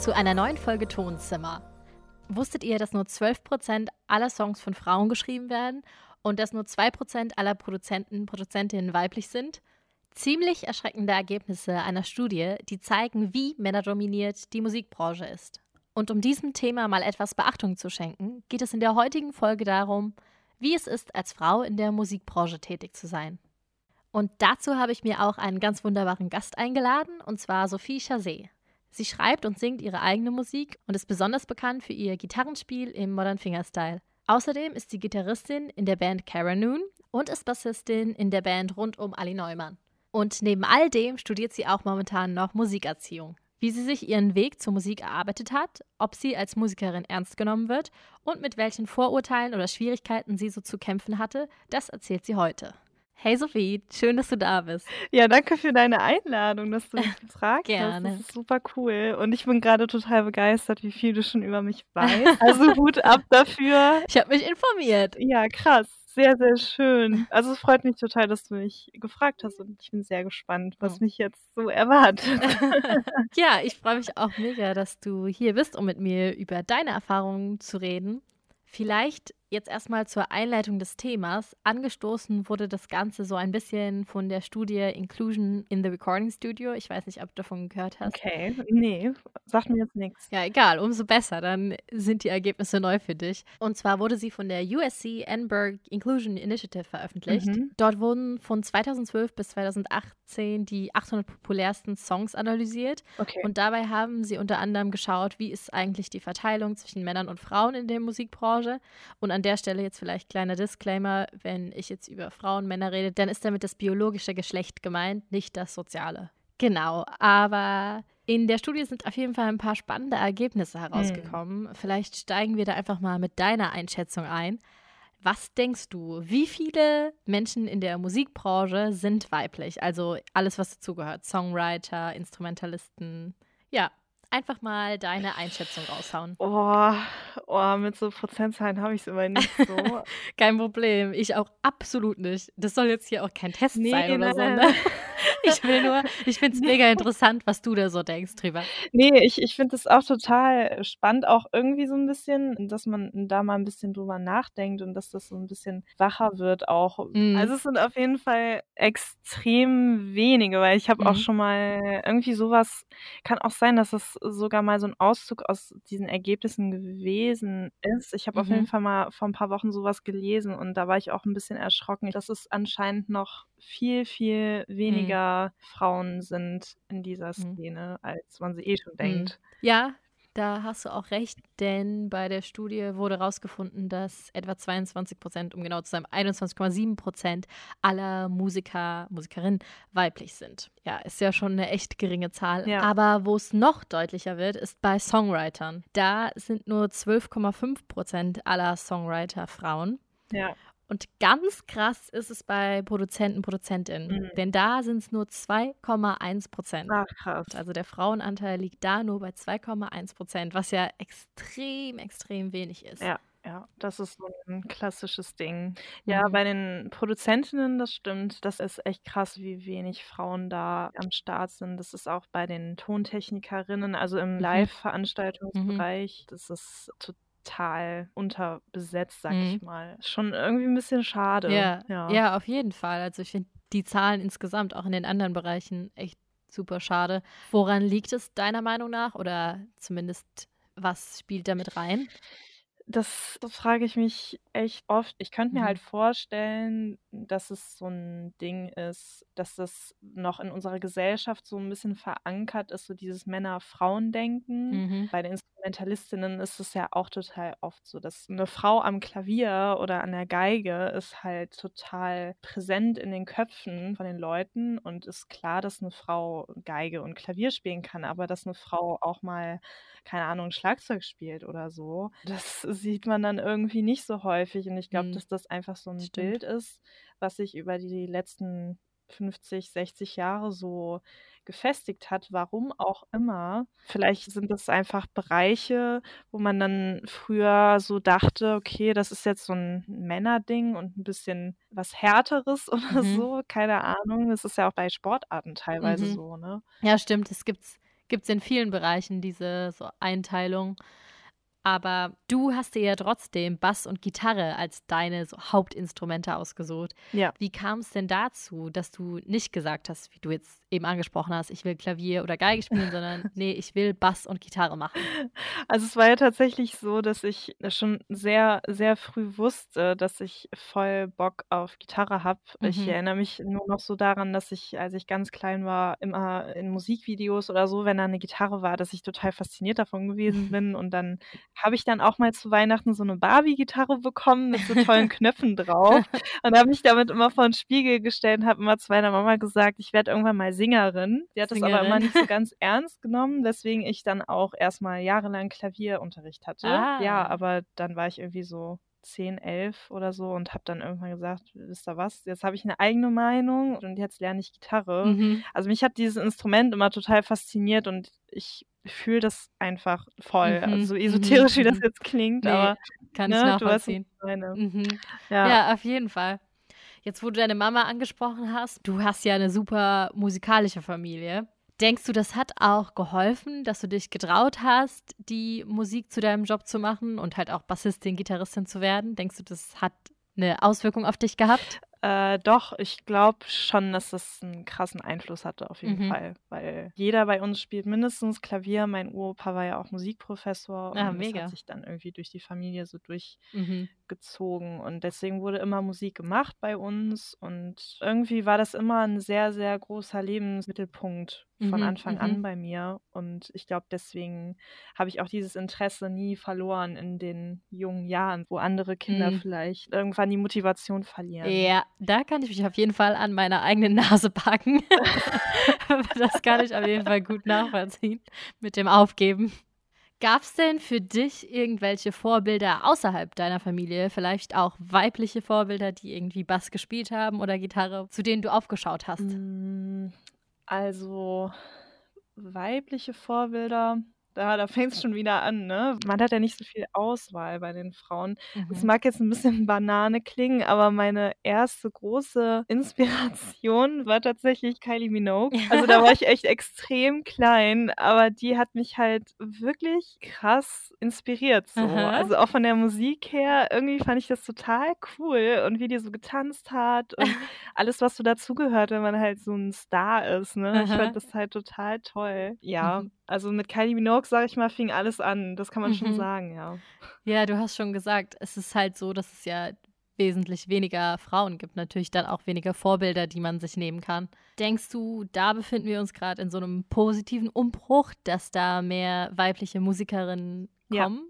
zu einer neuen Folge Tonzimmer. Wusstet ihr, dass nur 12% aller Songs von Frauen geschrieben werden und dass nur 2% aller Produzenten, Produzentinnen weiblich sind? Ziemlich erschreckende Ergebnisse einer Studie, die zeigen, wie männerdominiert die Musikbranche ist. Und um diesem Thema mal etwas Beachtung zu schenken, geht es in der heutigen Folge darum, wie es ist, als Frau in der Musikbranche tätig zu sein. Und dazu habe ich mir auch einen ganz wunderbaren Gast eingeladen, und zwar Sophie Chazé. Sie schreibt und singt ihre eigene Musik und ist besonders bekannt für ihr Gitarrenspiel im Modern Fingerstyle. Außerdem ist sie Gitarristin in der Band Noon und ist Bassistin in der Band rund um Ali Neumann. Und neben all dem studiert sie auch momentan noch Musikerziehung. Wie sie sich ihren Weg zur Musik erarbeitet hat, ob sie als Musikerin ernst genommen wird und mit welchen Vorurteilen oder Schwierigkeiten sie so zu kämpfen hatte, das erzählt sie heute. Hey Sophie, schön, dass du da bist. Ja, danke für deine Einladung, dass du mich gefragt Gerne. hast. Das ist super cool. Und ich bin gerade total begeistert, wie viel du schon über mich weißt. Also Hut ab dafür. Ich habe mich informiert. Ja, krass. Sehr, sehr schön. Also es freut mich total, dass du mich gefragt hast und ich bin sehr gespannt, was Oh. mich jetzt so erwartet. ja, ich freue mich auch mega, dass du hier bist, um mit mir über deine Erfahrungen zu reden. Vielleicht jetzt erstmal zur Einleitung des Themas. Angestoßen wurde das Ganze so ein bisschen von der Studie Inclusion in the Recording Studio. Ich weiß nicht, ob du davon gehört hast. Okay, nee, sagt mir jetzt nichts. Ja, egal, umso besser, dann sind die Ergebnisse neu für dich. Und zwar wurde sie von der USC Edinburgh Inclusion Initiative veröffentlicht. Mhm. Dort wurden von 2012 bis 2018 die 800 populärsten Songs analysiert. Okay. Und dabei haben sie unter anderem geschaut, wie ist eigentlich die Verteilung zwischen Männern und Frauen in der Musikbranche. Und an der Stelle jetzt vielleicht kleiner Disclaimer, wenn ich jetzt über Frauen, Männer rede, dann ist damit das biologische Geschlecht gemeint, nicht das soziale. Genau, aber in der Studie sind auf jeden Fall ein paar spannende Ergebnisse herausgekommen. Vielleicht steigen wir da einfach mal mit deiner Einschätzung ein. Was denkst du, wie viele Menschen in der Musikbranche sind weiblich? Also alles, was dazugehört, Songwriter, Instrumentalisten. Ja, einfach mal deine Einschätzung raushauen. Oh, oh, mit so Prozentzahlen habe ich es immer nicht so. Kein Problem, ich auch absolut nicht. Das soll jetzt hier auch kein Test Nee, sein oder nein, so. Ne? Ich will nur, ich finde es mega interessant, was du da so denkst drüber. Nee, ich, ich finde es auch total spannend, auch irgendwie so ein bisschen, dass man da mal ein bisschen drüber nachdenkt und dass das so ein bisschen wacher wird auch. Mhm. Also es sind auf jeden Fall extrem wenige, weil ich habe auch Mhm. schon mal irgendwie sowas, kann auch sein, dass es sogar mal so ein Auszug aus diesen Ergebnissen gewesen ist. Ich habe auf jeden Mhm. Fall mal vor ein paar Wochen sowas gelesen und da war ich auch ein bisschen erschrocken, dass es anscheinend noch viel, viel Mhm. weniger Frauen sind in dieser Mhm. Szene, als man sie eh schon Mhm. denkt. Ja, da hast du auch recht, denn bei der Studie wurde herausgefunden, dass etwa 22 Prozent, um genau zu sein, 21,7 Prozent aller Musiker, Musikerinnen weiblich sind. Ja, ist ja schon eine echt geringe Zahl. Ja. Aber wo es noch deutlicher wird, ist bei Songwritern. Da sind nur 12,5 Prozent aller Songwriter Frauen. Ja. Und ganz krass ist es bei Produzenten, Produzentinnen. Mhm. Denn da sind es nur 2,1 Prozent. Ach, krass. Also der Frauenanteil liegt da nur bei 2,1 Prozent, was ja extrem, extrem wenig ist. Ja, ja, das ist so ein klassisches Ding. Ja, Mhm. bei den Produzentinnen, das stimmt. Das ist echt krass, wie wenig Frauen da am Start sind. Das ist auch bei den Tontechnikerinnen, also im Mhm. Live-Veranstaltungsbereich. Das ist total unterbesetzt, sag ich Mhm. mal. Schon irgendwie ein bisschen schade. Ja, Ja. ja, auf jeden Fall. Also ich finde die Zahlen insgesamt auch in den anderen Bereichen echt super schade. Woran liegt es deiner Meinung nach? Oder zumindest, was spielt damit rein? Das frage ich mich echt oft. Ich könnte mir Mhm. halt vorstellen, dass es so ein Ding ist, dass das noch in unserer Gesellschaft so ein bisschen verankert ist, so dieses Männer-Frauen-Denken. Mhm. Bei den Instrumentalistinnen ist es ja auch total oft so, dass eine Frau am Klavier oder an der Geige ist halt total präsent in den Köpfen von den Leuten und ist klar, dass eine Frau Geige und Klavier spielen kann, aber dass eine Frau auch mal, keine Ahnung, Schlagzeug spielt oder so, das sieht man dann irgendwie nicht so häufig und ich glaube, Mhm. dass das einfach so ein Stimmt. Bild ist, was sich über die letzten 50, 60 Jahre so gefestigt hat, warum auch immer. Vielleicht sind das einfach Bereiche, wo man dann früher so dachte, okay, das ist jetzt so ein Männerding und ein bisschen was Härteres oder Mhm. so, keine Ahnung. Das ist ja auch bei Sportarten teilweise Mhm. so, ne? Ja, stimmt. Es gibt es in vielen Bereichen diese so Einteilung. Aber du hast dir ja trotzdem Bass und Gitarre als deine so Hauptinstrumente ausgesucht. Ja. Wie kam es denn dazu, dass du nicht gesagt hast, wie du jetzt eben angesprochen hast, ich will Klavier oder Geige spielen, sondern nee, ich will Bass und Gitarre machen? Also es war ja tatsächlich so, dass ich schon sehr, sehr früh wusste, dass ich voll Bock auf Gitarre habe. Ich Mhm. erinnere mich nur noch so daran, dass ich, als ich ganz klein war, immer in Musikvideos oder so, wenn da eine Gitarre war, dass ich total fasziniert davon gewesen bin. Und dann habe ich dann auch mal zu Weihnachten so eine Barbie-Gitarre bekommen mit so tollen Knöpfen drauf und habe mich damit immer vor den Spiegel gestellt und habe immer zu meiner Mama gesagt, ich werde irgendwann mal Sängerin. Die hat das aber immer nicht so ganz ernst genommen, weswegen ich dann auch erstmal jahrelang Klavierunterricht hatte. Ah. Ja, aber dann war ich irgendwie so 10, 11 oder so und habe dann irgendwann gesagt, wisst ihr was, jetzt habe ich eine eigene Meinung und jetzt lerne ich Gitarre. Mhm. Also mich hat dieses Instrument immer total fasziniert und ich fühle das einfach voll. Mhm, Also so esoterisch, wie das mhm. jetzt klingt, Nee, aber kann ich ne, weißt, was nachvollziehen. ich meine. Mhm. Ja. Ja, auf jeden Fall. Jetzt, wo du deine Mama angesprochen hast, du hast ja eine super musikalische Familie. Denkst du, das hat auch geholfen, dass du dich getraut hast, die Musik zu deinem Job zu machen und halt auch Bassistin, Gitarristin zu werden? Denkst du, das hat eine Auswirkung auf dich gehabt? Äh, doch, ich glaube schon, dass das einen krassen Einfluss hatte, auf jeden Mhm. Fall. Weil jeder bei uns spielt mindestens Klavier. Mein Uropa war ja auch Musikprofessor und Ah, das mega. hat sich dann irgendwie durch die Familie so Mhm. Durchgezogen. Und deswegen wurde immer Musik gemacht bei uns. Und irgendwie war das immer ein sehr, sehr großer Lebensmittelpunkt von Mhm, Anfang mhm. an bei mir. Und ich glaube, deswegen habe ich auch dieses Interesse nie verloren in den jungen Jahren, wo andere Kinder Mhm. vielleicht irgendwann die Motivation verlieren. Ja, da kann ich mich auf jeden Fall an meiner eigenen Nase packen. das kann ich auf jeden Fall gut nachvollziehen mit dem Aufgeben. Gab es denn für dich irgendwelche Vorbilder außerhalb deiner Familie, vielleicht auch weibliche Vorbilder, die irgendwie Bass gespielt haben oder Gitarre, zu denen du aufgeschaut hast? Mm, Also weibliche Vorbilder, da, da fängt es schon wieder an, ne? Man hat ja nicht so viel Auswahl bei den Frauen. Es Mhm. mag jetzt ein bisschen Banane klingen, aber meine erste große Inspiration war tatsächlich Kylie Minogue. Also da war ich echt extrem klein, aber die hat mich halt wirklich krass inspiriert so. Also auch von der Musik her, irgendwie fand ich das total cool und wie die so getanzt hat und alles, was so dazugehört, wenn man halt so ein Star ist, ne? Ich fand das halt total toll. Ja, Mhm. Also mit Kylie Minogue, sag ich mal, fing alles an. Das kann man schon Mhm. sagen, ja. Ja, du hast schon gesagt, es ist halt so, dass es ja wesentlich weniger Frauen gibt, natürlich dann auch weniger Vorbilder, die man sich nehmen kann. Denkst du, da befinden wir uns gerade in so einem positiven Umbruch, dass da mehr weibliche Musikerinnen kommen? Ja.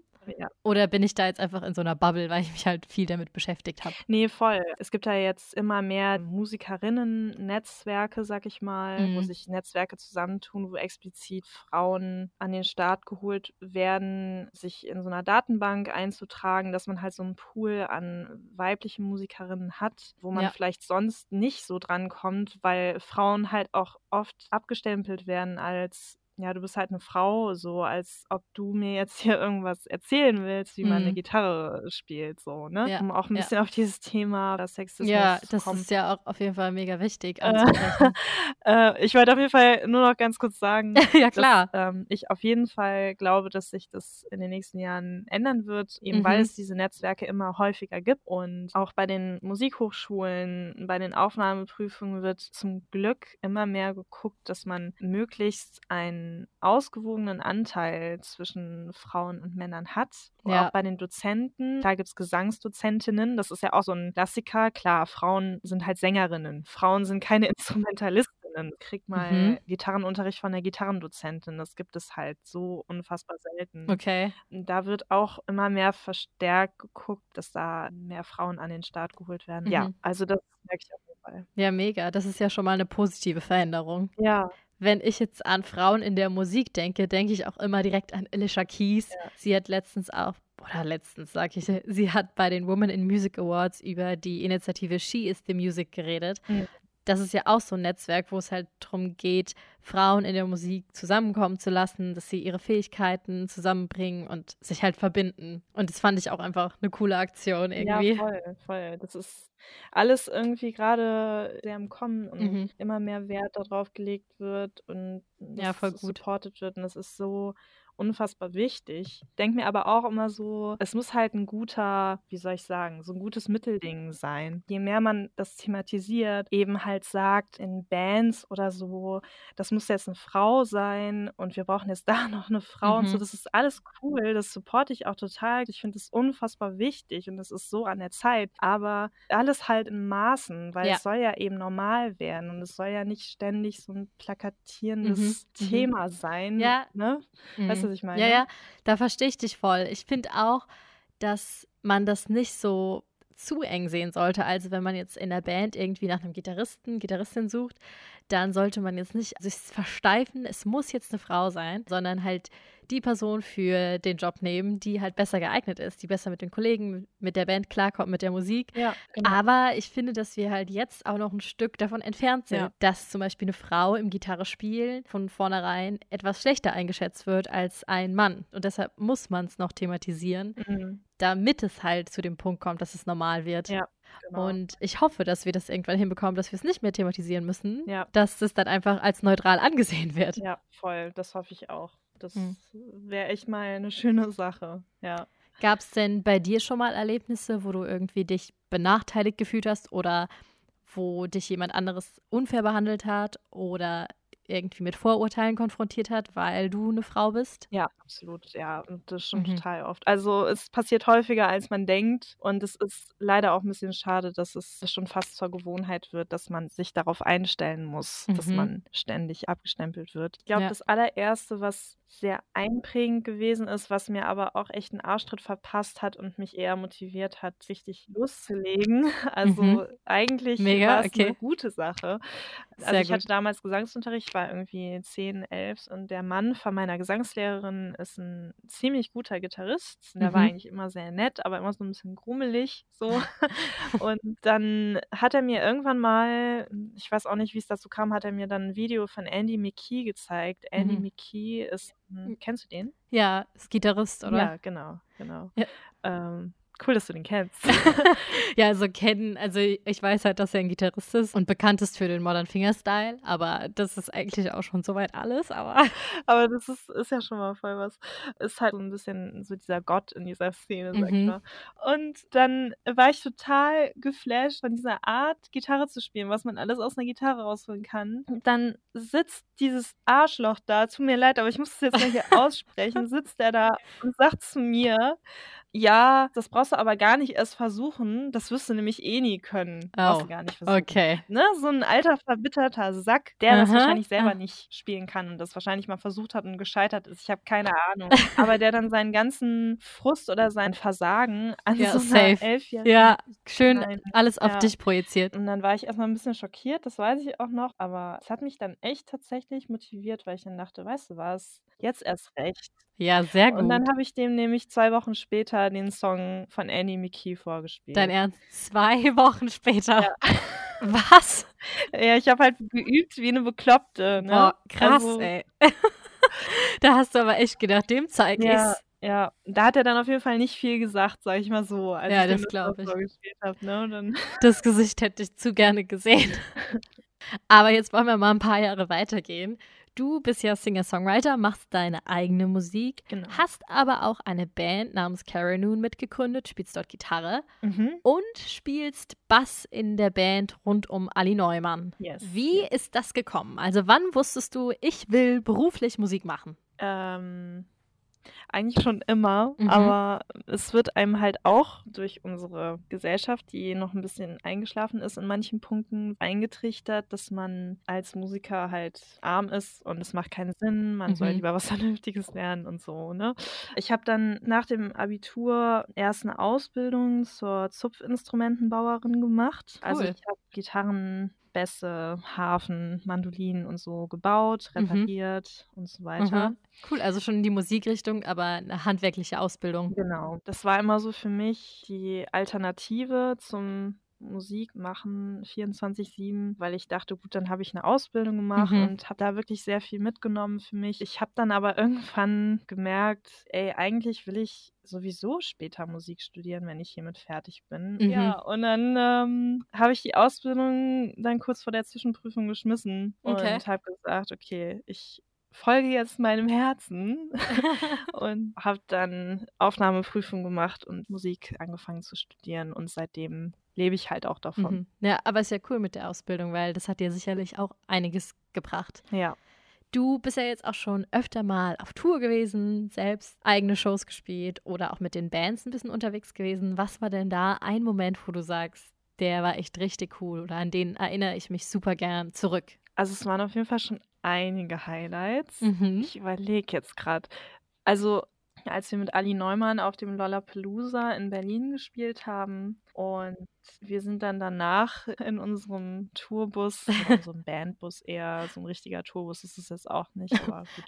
Oder bin ich da jetzt einfach in so einer Bubble, weil ich mich halt viel damit beschäftigt habe? Nee, voll. Es gibt da jetzt immer mehr Musikerinnen-Netzwerke, sag ich mal, wo Mhm. sich Netzwerke zusammentun, wo explizit Frauen an den Start geholt werden, sich in so einer Datenbank einzutragen, dass man halt so einen Pool an weiblichen Musikerinnen hat, wo man Ja. vielleicht sonst nicht so drankommt, weil Frauen halt auch oft abgestempelt werden als ja, du bist halt eine Frau, so als ob du mir jetzt hier irgendwas erzählen willst, wie man eine Mhm. Gitarre spielt, so, ne? Ja, Um auch ein ja. bisschen auf dieses Thema Sexismus Ja, zu das kommen. ist ja auch auf jeden Fall mega wichtig Äh, anzusprechen. äh, ich wollte auf jeden Fall nur noch ganz kurz sagen, ja, dass klar. ähm, ich auf jeden Fall glaube, dass sich das in den nächsten Jahren ändern wird, eben weil Mhm. es diese Netzwerke immer häufiger gibt. Und auch bei den Musikhochschulen, bei den Aufnahmeprüfungen wird zum Glück immer mehr geguckt, dass man möglichst einen ausgewogenen Anteil zwischen Frauen und Männern hat. Ja. Auch bei den Dozenten, da gibt es Gesangsdozentinnen, das ist ja auch so ein Klassiker. Klar, Frauen sind halt Sängerinnen. Frauen sind keine Instrumentalistinnen. Krieg mal Mhm. Gitarrenunterricht von der Gitarrendozentin. Das gibt es halt so unfassbar selten. Okay. Da wird auch immer mehr verstärkt geguckt, dass da mehr Frauen an den Start geholt werden. Ja, Mhm. also das merke ich auf jeden Fall. Ja, mega. Das ist ja schon mal eine positive Veränderung. Ja, Wenn ich jetzt an Frauen in der Musik denke, denke ich auch immer direkt an Alicia Keys. Ja. Sie hat letztens auch, oder letztens sag ich, sie hat bei den Women in Music Awards über die Initiative She is the Music geredet. Mhm. Das ist ja auch so ein Netzwerk, wo es halt darum geht, Frauen in der Musik zusammenkommen zu lassen, dass sie ihre Fähigkeiten zusammenbringen und sich halt verbinden. Und das fand ich auch einfach eine coole Aktion irgendwie. Ja, voll, voll. Das ist alles irgendwie gerade sehr im Kommen und mhm. immer mehr Wert darauf gelegt wird und ja, voll gut. supported wird. Und das ist so unfassbar wichtig. Denke mir aber auch immer so, es muss halt ein guter, wie soll ich sagen, so ein gutes Mittelding sein. Je mehr man das thematisiert, eben halt sagt in Bands oder so, das muss jetzt eine Frau sein und wir brauchen jetzt da noch eine Frau mhm. und so, mhm. das ist alles cool, das supporte ich auch total. Ich finde es unfassbar wichtig und das ist so an der Zeit, aber alles halt in Maßen, weil ja. es soll ja eben normal werden und es soll ja nicht ständig so ein plakatierendes mhm. mhm. Thema sein. Ja. Ne? Weißt du, was ich meine? Ja, ja, da verstehe ich dich voll. Ich finde auch, dass man das nicht so zu eng sehen sollte. Also wenn man jetzt in der Band irgendwie nach einem Gitarristen, Gitarristin sucht, dann sollte man jetzt nicht sich versteifen, es muss jetzt eine Frau sein, sondern halt die Person für den Job nehmen, die halt besser geeignet ist, die besser mit den Kollegen, mit der Band klarkommt, mit der Musik. Ja, genau. Aber ich finde, dass wir halt jetzt auch noch ein Stück davon entfernt sind, ja. dass zum Beispiel eine Frau im Gitarre spielen von vornherein etwas schlechter eingeschätzt wird als ein Mann. Und deshalb muss man es noch thematisieren, mhm. damit es halt zu dem Punkt kommt, dass es normal wird. Ja. Genau. Und ich hoffe, dass wir das irgendwann hinbekommen, dass wir es nicht mehr thematisieren müssen, ja. dass es dann einfach als neutral angesehen wird. Ja, voll. Das hoffe ich auch. Das hm. wäre echt mal eine schöne Sache, ja. Gab es denn bei dir schon mal Erlebnisse, wo du irgendwie dich benachteiligt gefühlt hast oder wo dich jemand anderes unfair behandelt hat oder irgendwie mit Vorurteilen konfrontiert hat, weil du eine Frau bist? Ja, absolut. Ja, und das schon mhm. total oft. Also es passiert häufiger, als man denkt. Und es ist leider auch ein bisschen schade, dass es schon fast zur Gewohnheit wird, dass man sich darauf einstellen muss, mhm. dass man ständig abgestempelt wird. Ich glaube, ja. das allererste, was sehr einprägend gewesen ist, was mir aber auch echt einen Arschtritt verpasst hat und mich eher motiviert hat, richtig loszulegen. Also mhm. eigentlich war es okay. eine gute Sache. Also sehr ich gut. hatte damals Gesangsunterricht, war irgendwie 10, 11 und der Mann von meiner Gesangslehrerin ist ein ziemlich guter Gitarrist. Der mhm. war eigentlich immer sehr nett, aber immer so ein bisschen grummelig so. und dann hat er mir irgendwann mal, ich weiß auch nicht, wie es dazu kam, hat er mir dann ein Video von Andy McKee gezeigt. Andy mhm. McKee ist hm, kennst du den? Ja, ist Gitarrist, oder? Ja, genau, genau. Ja. Ähm, Cool, dass du den kennst. ja, also kennen, also ich weiß halt, dass er ein Gitarrist ist und bekannt ist für den Modern Fingerstyle, aber das ist eigentlich auch schon soweit alles, aber. Aber das ist, ist ja schon mal voll was. Ist halt so ein bisschen so dieser Gott in dieser Szene, sag ich mhm. mal. Und dann war ich total geflasht von dieser Art, Gitarre zu spielen, was man alles aus einer Gitarre rausholen kann. Dann sitzt dieses Arschloch da, tut mir leid, aber ich muss es jetzt mal hier aussprechen, sitzt er da und sagt zu mir, ja, das brauchst du aber gar nicht erst versuchen. Das wirst du nämlich eh nie können. Oh, brauchst du gar nicht versuchen. Okay. Ne? So ein alter, verbitterter Sack, der Aha. das wahrscheinlich selber nicht spielen kann und das wahrscheinlich mal versucht hat und gescheitert ist. Ich habe keine Ahnung. aber der dann seinen ganzen Frust oder sein Versagen an ja, so einer Elfjährigen. Ja, schön Nein. alles auf ja. dich projiziert. Und dann war ich erstmal ein bisschen schockiert, das weiß ich auch noch. Aber es hat mich dann echt tatsächlich motiviert, weil ich dann dachte, weißt du was, jetzt erst recht. Ja, sehr gut. Und dann habe ich dem nämlich zwei Wochen später den Song von Annie McKee vorgespielt. Dein Ernst? Zwei Wochen später? Ja. Was? Ja, ich habe halt geübt wie eine Bekloppte. Ne? Boah, krass, also, ey. da hast du aber echt gedacht, dem zeig ja, ich's. Ja, da hat er dann auf jeden Fall nicht viel gesagt, sag ich mal so. Als ja, ich das glaube ich. Hab, ne? das Gesicht hätte ich zu gerne gesehen. aber jetzt wollen wir mal ein paar Jahre weitergehen. Du bist ja Singer-Songwriter, machst deine eigene Musik, genau. hast aber auch eine Band namens Caranoon mitgegründet, spielst dort Gitarre mhm. und spielst Bass in der Band rund um Ali Neumann. Yes. Wie ist das gekommen? Also wann wusstest du, ich will beruflich Musik machen? Ähm, eigentlich schon immer, mhm. aber es wird einem halt auch durch unsere Gesellschaft, die noch ein bisschen eingeschlafen ist in manchen Punkten, eingetrichtert, dass man als Musiker halt arm ist und es macht keinen Sinn, man mhm. soll lieber was Vernünftiges lernen und so, ne? Ich habe dann nach dem Abitur erst eine Ausbildung zur Zupfinstrumentenbauerin gemacht. Also cool. Also ich habe Gitarren Bässe, Hafen, Mandolinen und so gebaut, mhm. repariert mhm. und so weiter. Mhm. Cool, also schon in die Musikrichtung, aber eine handwerkliche Ausbildung. Genau. Das war immer so für mich die Alternative zum Musik machen, 24-7, weil ich dachte, gut, dann habe ich eine Ausbildung gemacht Mhm. und habe da wirklich sehr viel mitgenommen für mich. Ich habe dann aber irgendwann gemerkt, ey, eigentlich will ich sowieso später Musik studieren, wenn ich hiermit fertig bin. Mhm. Ja, und dann ähm, habe ich die Ausbildung dann kurz vor der Zwischenprüfung geschmissen Okay. und habe gesagt, okay, ich folge jetzt meinem Herzen und habe dann Aufnahmeprüfung gemacht und Musik angefangen zu studieren und seitdem lebe ich halt auch davon. Mhm. Ja, aber ist ja cool mit der Ausbildung, weil das hat dir sicherlich auch einiges gebracht. Ja. Du bist ja jetzt auch schon öfter mal auf Tour gewesen, selbst eigene Shows gespielt oder auch mit den Bands ein bisschen unterwegs gewesen. Was war denn da ein Moment, wo du sagst, der war echt richtig cool oder an den erinnere ich mich super gern zurück? Also es waren auf jeden Fall schon einige Highlights. Mhm. Ich überlege jetzt gerade. Also als wir mit Ali Neumann auf dem Lollapalooza in Berlin gespielt haben und wir sind dann danach in unserem Tourbus, oder so ein Bandbus eher, so ein richtiger Tourbus ist es jetzt auch nicht.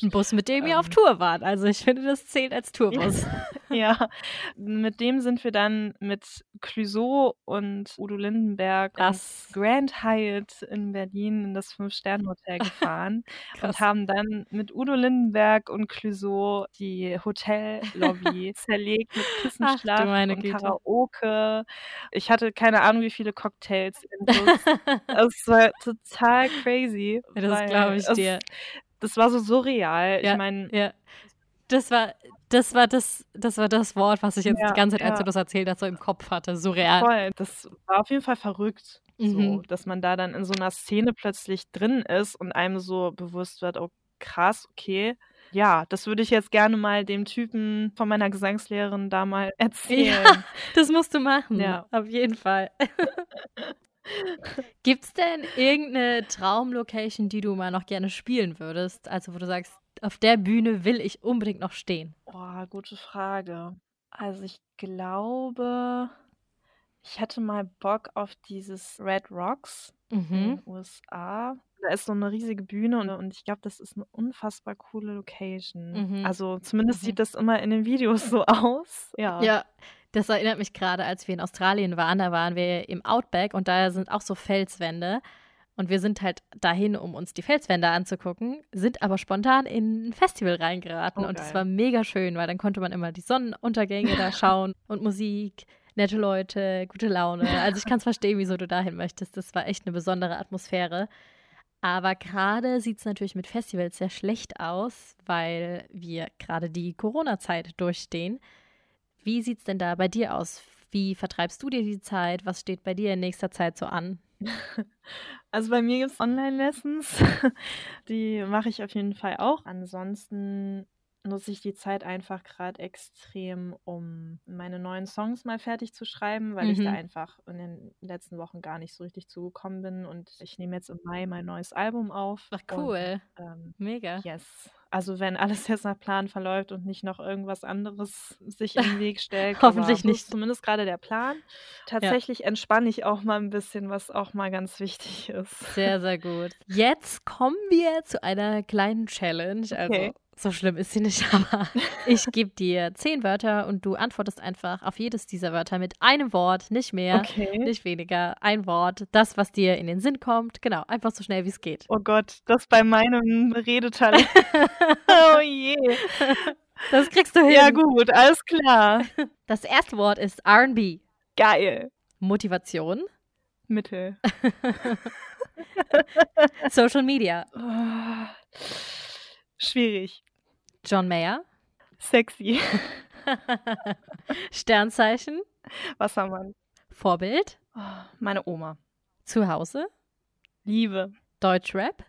Ein Bus, mit dem ihr auf Ähm. Tour wart. Also ich finde, das zählt als Tourbus. Ja, mit dem sind wir dann mit Clouseau und Udo Lindenberg ins Grand Hyatt in Berlin in das Fünf-Sterne-Hotel gefahren und haben dann mit Udo Lindenberg und Clouseau die Hotellobby zerlegt mit meine und Güte. Karaoke. Ich hatte keine Ahnung, wie viele Cocktails. Es war total crazy. Das glaube ich es- dir. Das war so surreal. Ja, Ich meine, Ja. Das war, das war das, das war das Wort, was ich jetzt Ja, die ganze Zeit, als du das erzählt hast, so im Kopf hatte. Surreal. Voll. Das war auf jeden Fall verrückt, so, Mhm. dass man da dann in so einer Szene plötzlich drin ist und einem so bewusst wird, oh krass, okay. Ja, das würde ich jetzt gerne mal dem Typen von meiner Gesangslehrerin da mal erzählen. Das musst du machen. Ja. Auf jeden Fall. Gibt es denn irgendeine Traumlocation, die du mal noch gerne spielen würdest? Also, wo du sagst, auf der Bühne will ich unbedingt noch stehen. Boah, gute Frage. Also ich glaube, ich hätte mal Bock auf dieses Red Rocks in Mhm. den USA. Da ist so eine riesige Bühne und, und ich glaube, das ist eine unfassbar coole Location. Mhm. Also zumindest Mhm. sieht das immer in den Videos so aus. Ja. Ja, das erinnert mich gerade, als wir in Australien waren. Da waren wir im Outback und da sind auch so Felswände. Und wir sind halt dahin, um uns die Felswände anzugucken, sind aber spontan in ein Festival reingeraten. Oh, und es war mega schön, weil dann konnte man immer die Sonnenuntergänge da schauen und Musik, nette Leute, gute Laune. Also ich kann es verstehen, wieso du dahin möchtest. Das war echt eine besondere Atmosphäre. Aber gerade sieht es natürlich mit Festivals sehr schlecht aus, weil wir gerade die Corona-Zeit durchstehen. Wie sieht es denn da bei dir aus? Wie vertreibst du dir die Zeit? Was steht bei dir in nächster Zeit so an? Also bei mir gibt es Online-Lessons. Die mache ich auf jeden Fall auch. Ansonsten nutze ich die Zeit einfach gerade extrem, um meine neuen Songs mal fertig zu schreiben, weil ich da Mhm. einfach in den letzten Wochen gar nicht so richtig zugekommen bin. Und ich nehme jetzt im Mai mein neues Album auf. Ach, cool. Und, ähm, Mega. yes. Also wenn alles jetzt nach Plan verläuft und nicht noch irgendwas anderes sich im Weg stellt. aber Hoffentlich nicht. zumindest gerade der Plan. Tatsächlich entspanne ich auch mal ein bisschen, was auch mal ganz wichtig ist. Sehr, sehr gut. Jetzt kommen wir zu einer kleinen Challenge. Also, Okay. So schlimm ist sie nicht, aber ich gebe dir zehn Wörter und du antwortest einfach auf jedes dieser Wörter mit einem Wort, nicht mehr, Okay. nicht weniger. Ein Wort, das, was dir in den Sinn kommt. Genau, einfach so schnell wie es geht. Oh Gott, das bei meinem Redetalent. oh je. Das kriegst du hin. Ja gut, alles klar. Das erste Wort ist RB. Geil. Motivation. Mittel. Social Media. Oh. Schwierig. John Mayer. Sexy. Sternzeichen. Wassermann. Vorbild. Oh, meine Oma. Zuhause. Liebe. Deutschrap.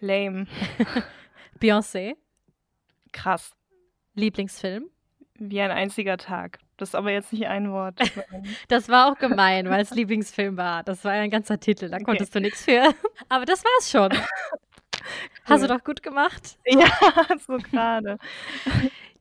Lame. Beyoncé. Krass. Lieblingsfilm. Wie ein einziger Tag. Das ist aber jetzt nicht ein Wort. Das war auch gemein, weil es Lieblingsfilm war. Das war ja ein ganzer Titel, da konntest du nichts für. Aber das war's schon. Hast du doch gut gemacht. ja, so gerade.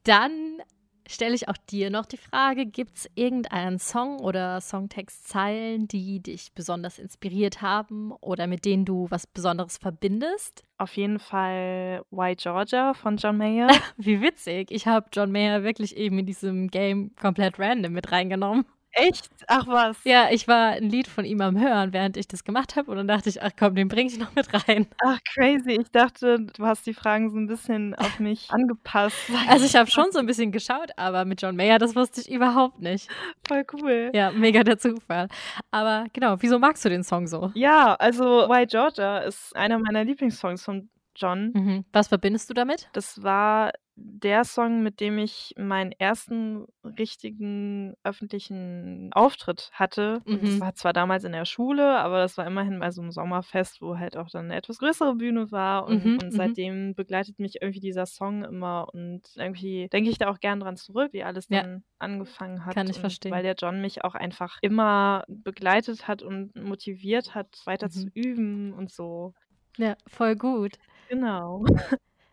Dann stelle ich auch dir noch die Frage: Gibt es irgendeinen Song oder Songtextzeilen, die dich besonders inspiriert haben oder mit denen du was Besonderes verbindest? Auf jeden Fall White Georgia von John Mayer. Wie witzig. Ich habe John Mayer wirklich eben in diesem Game komplett random mit reingenommen. Echt? Ach was. Ja, ich war ein Lied von ihm am Hören, während ich das gemacht habe. Und dann dachte ich, ach komm, den bringe ich noch mit rein. Ach, crazy. Ich dachte, du hast die Fragen so ein bisschen auf mich angepasst. Also ich habe schon so ein bisschen geschaut, aber mit John Mayer, das wusste ich überhaupt nicht. Voll cool. Ja, mega der Zufall. Aber genau, wieso magst du den Song so? Ja, also Why Georgia ist einer meiner Lieblingssongs von John. Mhm. Was verbindest du damit? Das war der Song, mit dem ich meinen ersten richtigen öffentlichen Auftritt hatte. Und Das Mhm. war zwar damals in der Schule, aber das war immerhin bei so einem Sommerfest, wo halt auch dann eine etwas größere Bühne war. Und, Mhm, und mhm. seitdem begleitet mich irgendwie dieser Song immer. Und irgendwie denke ich da auch gern dran zurück, wie alles Ja. dann angefangen hat. Kann ich verstehen. Weil der John mich auch einfach immer begleitet hat und motiviert hat, weiter zu Mhm. üben und so. Ja, voll gut. Genau.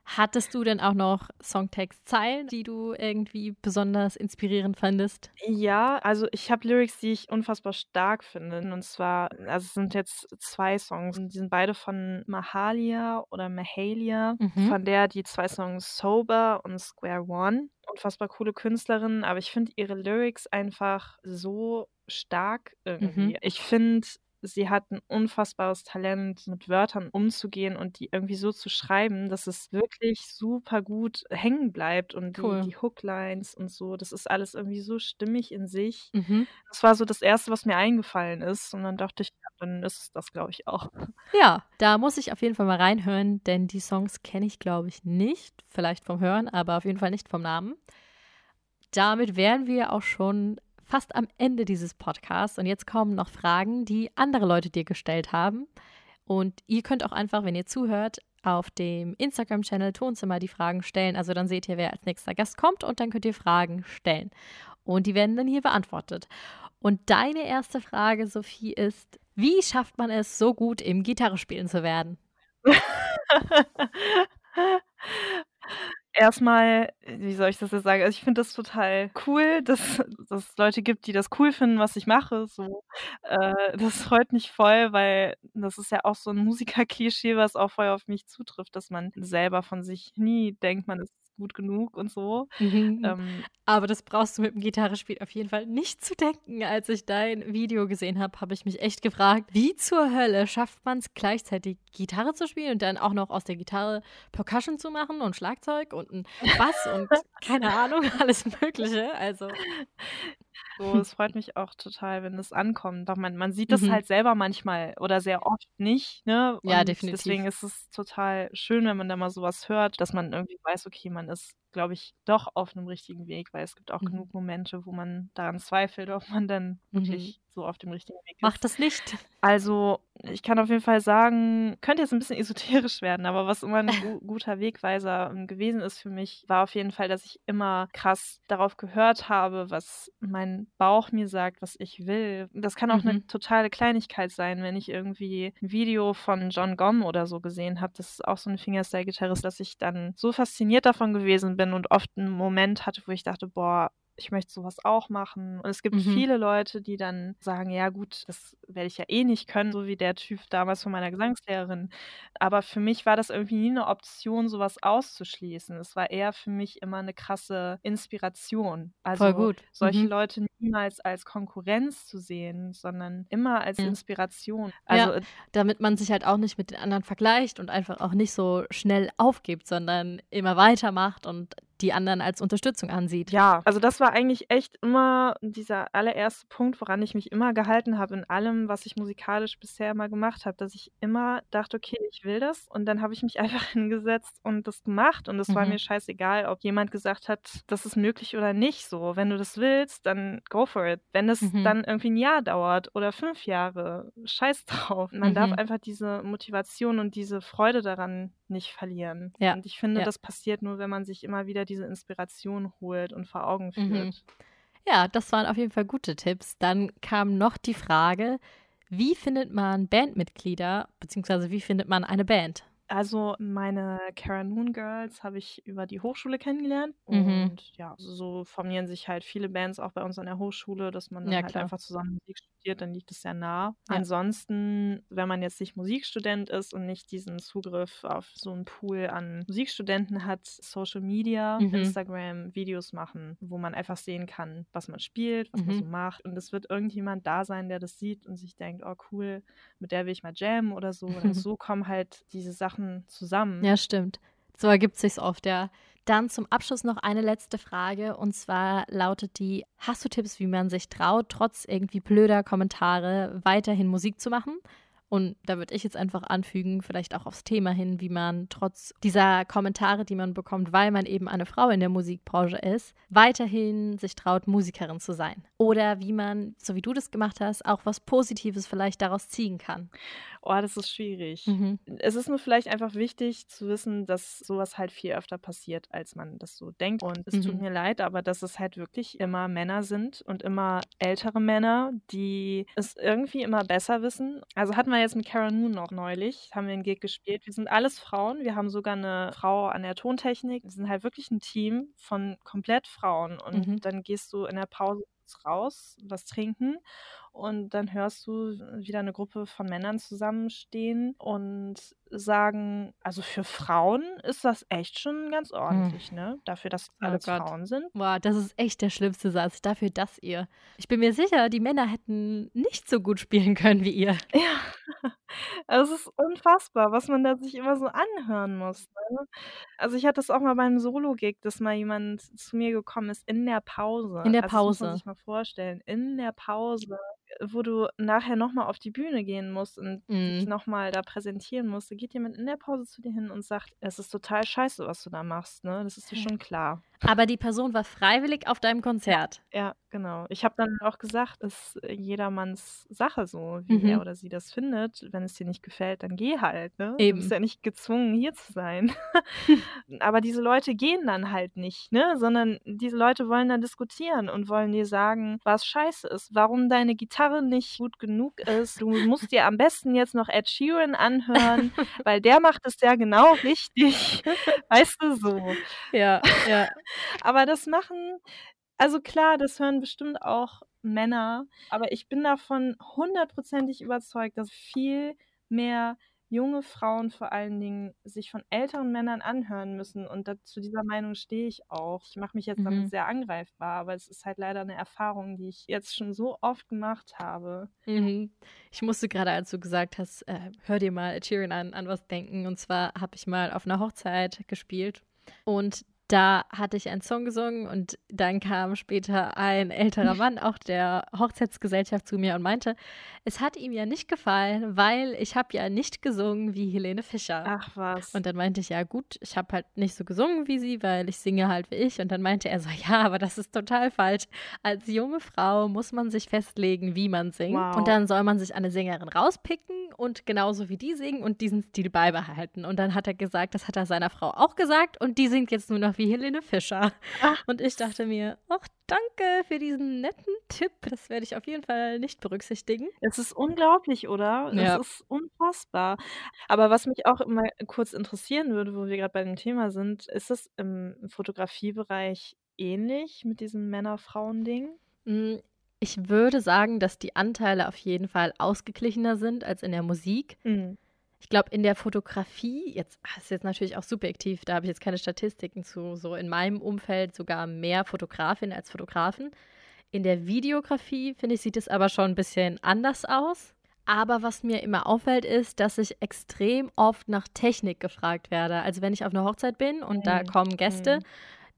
Hattest du denn auch noch Songtextzeilen, die du irgendwie besonders inspirierend fandest? Ja, also ich habe Lyrics, die ich unfassbar stark finde. Und zwar, also es sind jetzt zwei Songs. Die sind beide von Mahalia oder Mahalia, Mhm. von der die zwei Songs Sober und Square One. Unfassbar coole Künstlerin, aber ich finde ihre Lyrics einfach so stark irgendwie. Mhm. Ich finde, sie hat ein unfassbares Talent, mit Wörtern umzugehen und die irgendwie so zu schreiben, dass es wirklich super gut hängen bleibt und Cool. die, die Hooklines und so, das ist alles irgendwie so stimmig in sich. Mhm. Das war so das Erste, was mir eingefallen ist und dann dachte ich, ja, dann ist es das, glaube ich, auch. Ja, da muss ich auf jeden Fall mal reinhören, denn die Songs kenne ich, glaube ich, nicht. Vielleicht vom Hören, aber auf jeden Fall nicht vom Namen. Damit wären wir auch schon fast am Ende dieses Podcasts. Und jetzt kommen noch Fragen, die andere Leute dir gestellt haben. Und ihr könnt auch einfach, wenn ihr zuhört, auf dem Instagram-Channel Tonzimmer die Fragen stellen. Also dann seht ihr, wer als nächster Gast kommt und dann könnt ihr Fragen stellen. Und die werden dann hier beantwortet. Und deine erste Frage, Sophie, ist, wie schafft man es, so gut im Gitarre spielen zu werden? Erstmal, wie soll ich das jetzt sagen? Also ich finde das total cool, dass, dass es Leute gibt, die das cool finden, was ich mache. So. Äh, das freut mich voll, weil das ist ja auch so ein Musikerklischee, was auch voll auf mich zutrifft, dass man selber von sich nie denkt, man ist gut genug und so. Mhm. Ähm, Aber das brauchst du mit dem Gitarrespiel auf jeden Fall nicht zu denken. Als ich dein Video gesehen habe, habe ich mich echt gefragt, wie zur Hölle schafft man es gleichzeitig Gitarre zu spielen und dann auch noch aus der Gitarre Percussion zu machen und Schlagzeug und ein Bass und keine Ahnung, alles Mögliche. Also, So, es freut mich auch total, wenn das ankommt. Doch man, man sieht das Mhm. halt selber manchmal oder sehr oft nicht, ne? Ja, Und definitiv. deswegen ist es total schön, wenn man da mal sowas hört, dass man irgendwie weiß, okay, man ist, glaube ich, doch auf einem richtigen Weg, weil es gibt auch Mhm. genug Momente, wo man daran zweifelt, ob man dann Mhm. wirklich so auf dem richtigen Weg ist. mach das nicht. Also, ich kann auf jeden Fall sagen, könnte jetzt ein bisschen esoterisch werden, aber was immer ein gu guter Wegweiser ähm, gewesen ist für mich, war auf jeden Fall, dass ich immer krass darauf gehört habe, was mein Bauch mir sagt, was ich will. Das kann auch eine Mhm. totale Kleinigkeit sein, wenn ich irgendwie ein Video von John Gomm oder so gesehen habe. Das ist auch so ein Fingerstyle-Gitarrist, dass ich dann so fasziniert davon gewesen bin und oft einen Moment hatte, wo ich dachte, boah, ich möchte sowas auch machen. Und es gibt Mhm. viele Leute, die dann sagen, ja gut, das werde ich ja eh nicht können, so wie der Typ damals von meiner Gesangslehrerin. Aber für mich war das irgendwie nie eine Option, sowas auszuschließen. Es war eher für mich immer eine krasse Inspiration. Also Voll gut. solche Mhm. Leute niemals als Konkurrenz zu sehen, sondern immer als Mhm. Inspiration. Ja. Also Damit man sich halt auch nicht mit den anderen vergleicht und einfach auch nicht so schnell aufgibt, sondern immer weitermacht und die anderen als Unterstützung ansieht. Ja, also das war eigentlich echt immer dieser allererste Punkt, woran ich mich immer gehalten habe in allem, was ich musikalisch bisher immer gemacht habe, dass ich immer dachte, okay, ich will das und dann habe ich mich einfach hingesetzt und das gemacht und es war Mhm. mir scheißegal, ob jemand gesagt hat, das ist möglich oder nicht so. Wenn du das willst, dann go for it. Wenn es Mhm. dann irgendwie ein Jahr dauert oder fünf Jahre, scheiß drauf. Man darf Mhm. einfach diese Motivation und diese Freude daran nicht verlieren. Ja, Und ich finde, ja. das passiert nur, wenn man sich immer wieder diese Inspiration holt und vor Augen Mhm. führt. Ja, das waren auf jeden Fall gute Tipps. Dann kam noch die Frage, wie findet man Bandmitglieder, beziehungsweise wie findet man eine Band? Also meine Cara Noon Girls habe ich über die Hochschule kennengelernt Mhm. und ja, so formieren sich halt viele Bands auch bei uns an der Hochschule, dass man dann Ja, halt klar. einfach zusammen Musik studiert, dann liegt es sehr nah. Ja. Ansonsten, wenn man jetzt nicht Musikstudent ist und nicht diesen Zugriff auf so 'n Pool an Musikstudenten hat, Social Media, Mhm. Instagram, Videos machen, wo man einfach sehen kann, was man spielt, was man so Mhm. macht. Und es wird irgendjemand da sein, der das sieht und sich denkt: „Oh cool, mit der will ich mal jammen“ oder so. Und so kommen halt diese Sachen zusammen. Ja, stimmt. So ergibt sich's oft, ja. Dann zum Abschluss noch eine letzte Frage und zwar lautet die: Hast du Tipps, wie man sich traut, trotz irgendwie blöder Kommentare weiterhin Musik zu machen? Und da würde ich jetzt einfach anfügen, vielleicht auch aufs Thema hin, wie man trotz dieser Kommentare, die man bekommt, weil man eben eine Frau in der Musikbranche ist, weiterhin sich traut, Musikerin zu sein. Oder wie man, so wie du das gemacht hast, auch was Positives vielleicht daraus ziehen kann. Oh, das ist schwierig. Mhm. Es ist nur vielleicht einfach wichtig zu wissen, dass so was halt viel öfter passiert, als man das so denkt. Und es tut Mhm. mir leid, aber dass es halt wirklich immer Männer sind und immer ältere Männer, die es irgendwie immer besser wissen. Also hatten wir jetzt mit Cara Noon noch neulich, haben wir 'n Gig gespielt. Wir sind alles Frauen. Wir haben sogar 'ne Frau an der Tontechnik. Wir sind halt wirklich 'n Team von komplett Frauen. Und Mhm. dann gehst du in der Pause raus, was trinken und dann hörst du wieder 'ne Gruppe von Männern zusammenstehen und sagen also für Frauen ist das echt schon ganz Hm. ordentlich, ne? Dafür, dass Oh alles Gott. Frauen sind. Boah, das ist echt der schlimmste Satz. Dafür, dass ihr. Ich bin mir sicher, die Männer hätten nicht so gut spielen können wie ihr. Ja. Es ist unfassbar, was man da sich immer so anhören muss, ne? Also ich hatte das auch mal beim Solo-Gig, dass mal jemand zu mir gekommen ist in der Pause. In der Also das muss man Pause. sich mal vorstellen. In der Pause, wo du nachher noch mal auf die Bühne gehen musst und dich Mhm. noch mal da präsentieren musst. Da geht jemand in der Pause zu dir hin und sagt: „Es ist total scheiße, was du da machst“, ne? Das ist dir schon klar. Aber die Person war freiwillig auf deinem Konzert? ja, genau. Ich habe dann auch gesagt: „Ist jedermanns Sache so, wie er Mhm. oder sie das findet. Wenn es dir nicht gefällt, dann geh halt, ne? Du bist Eben. ja nicht gezwungen, hier zu sein.“ Aber diese Leute gehen dann halt nicht, ne? Sondern diese Leute wollen dann diskutieren und wollen dir sagen, was scheiße ist, warum deine Gitarre nicht gut genug ist. Du musst dir am besten jetzt noch Ed Sheeran anhören, weil der macht es ja genau richtig. Weißt du, so. Ja, ja. Aber das machen also klar, das hören bestimmt auch Männer, aber ich bin davon hundertprozentig überzeugt, dass viel mehr junge Frauen vor allen Dingen sich von älteren Männern anhören müssen und da zu dieser Meinung stehe ich auch. Ich mache mich jetzt damit Mhm. sehr angreifbar, aber es ist halt leider 'ne Erfahrung, die ich jetzt schon so oft gemacht habe. Mhm. Ich musste grade, als du gesagt hast, äh: „Hör dir mal Ed Sheeran an“, an was denken. Und zwar habe ich mal auf 'ner Hochzeit gespielt und da hatte ich einen Song gesungen und dann kam später ein älterer Mann, auch der Hochzeitsgesellschaft, zu mir und meinte, es hat ihm ja nicht gefallen, weil ich habe ja nicht gesungen wie Helene Fischer. Ach was. Und dann meinte ich: „Ja gut, ich habe halt nicht so gesungen wie sie, weil ich singe halt wie ich.“ Und dann meinte er so: „Ja, aber das ist total falsch. Als junge Frau muss man sich festlegen, wie man singt. Wow. Und dann soll man sich eine Sängerin rauspicken und genauso wie die singen und diesen Stil beibehalten.“ Und dann hat er gesagt, das hat er seiner Frau auch gesagt und die singt jetzt nur noch wie Helene Fischer. Ach. Und ich dachte mir: „Ach, danke für diesen netten Tipp. Das werde ich auf jeden Fall nicht berücksichtigen.“ Es ist unglaublich, oder? Ja. Es ist unfassbar. Aber was mich auch mal kurz interessieren würde, wo wir grad bei dem Thema sind, ist das im Fotografiebereich ähnlich mit diesem Männer-Frauen-Ding? Hm, ich würde sagen, dass die Anteile auf jeden Fall ausgeglichener sind als in der Musik. Mhm. Ich glaube, in der Fotografie jetzt ah, ist jetzt natürlich auch subjektiv, da habe ich jetzt keine Statistiken zu, so in meinem Umfeld sogar mehr Fotografinnen als Fotografen. In der Videografie, finde ich, sieht es aber schon 'n bisschen anders aus. Aber was mir immer auffällt, ist, dass ich extrem oft nach Technik gefragt werde. Also, wenn ich auf 'ner Hochzeit bin und da Mhm. kommen Gäste, Mhm.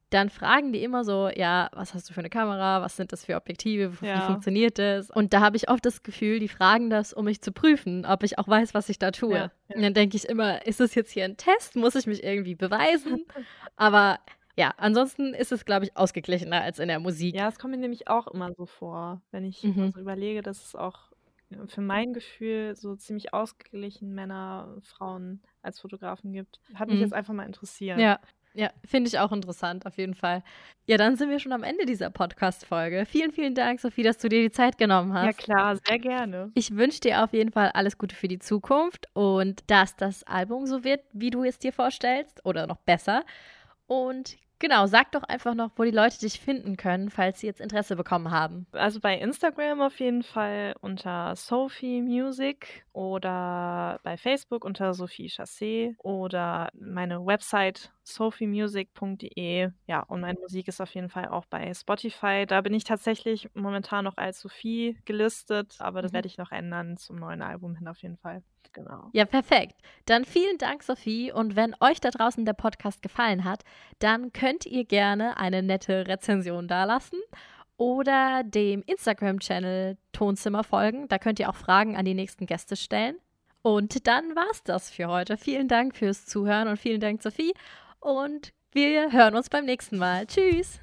Dann fragen die immer so: „Ja, was hast du für 'ne Kamera? Was sind das für Objektive? Wie Ja. funktioniert das?“ Und da habe ich oft das Gefühl, die fragen das, um mich zu prüfen, ob ich auch weiß, was ich da tue. Ja, ja. Und dann denke ich immer: „Ist das jetzt hier 'n Test? Muss ich mich irgendwie beweisen?“ Aber ja, ansonsten ist es, glaube ich, ausgeglichener als in der Musik. Ja, es kommt mir nämlich auch immer so vor, wenn ich Mhm. so überlege, dass es auch, für mein Gefühl so ziemlich ausgeglichen Männer, Frauen als Fotografen gibt. Hat mich Mhm. jetzt einfach mal interessiert. Ja. Ja, finde ich auch interessant, auf jeden Fall. Ja, dann sind wir schon am Ende dieser Podcast-Folge. Vielen, vielen Dank, Sophie, dass du dir die Zeit genommen hast. Ja, klar, sehr gerne. Ich wünsche dir auf jeden Fall alles Gute für die Zukunft und dass das Album so wird, wie du es dir vorstellst oder noch besser. Und Genau, sag doch einfach noch, wo die Leute dich finden können, falls sie jetzt Interesse bekommen haben. Also bei Instagram auf jeden Fall unter Sophie Music oder bei Facebook unter Sophie Chassé oder meine Website sophiemusic.de. Ja, und meine Musik ist auf jeden Fall auch bei Spotify. Da bin ich tatsächlich momentan noch als Sophie gelistet, aber das mhm. werde ich noch ändern zum neuen Album hin auf jeden Fall. Genau. Ja, perfekt. Dann vielen Dank, Sophie. Und wenn euch da draußen der Podcast gefallen hat, dann könnt ihr gerne eine nette Rezension dalassen oder dem Instagram-Channel Tonzimmer folgen. Da könnt ihr auch Fragen an die nächsten Gäste stellen. Und dann war's das für heute. Vielen Dank fürs Zuhören und vielen Dank, Sophie. Und wir hören uns beim nächsten Mal. Tschüss.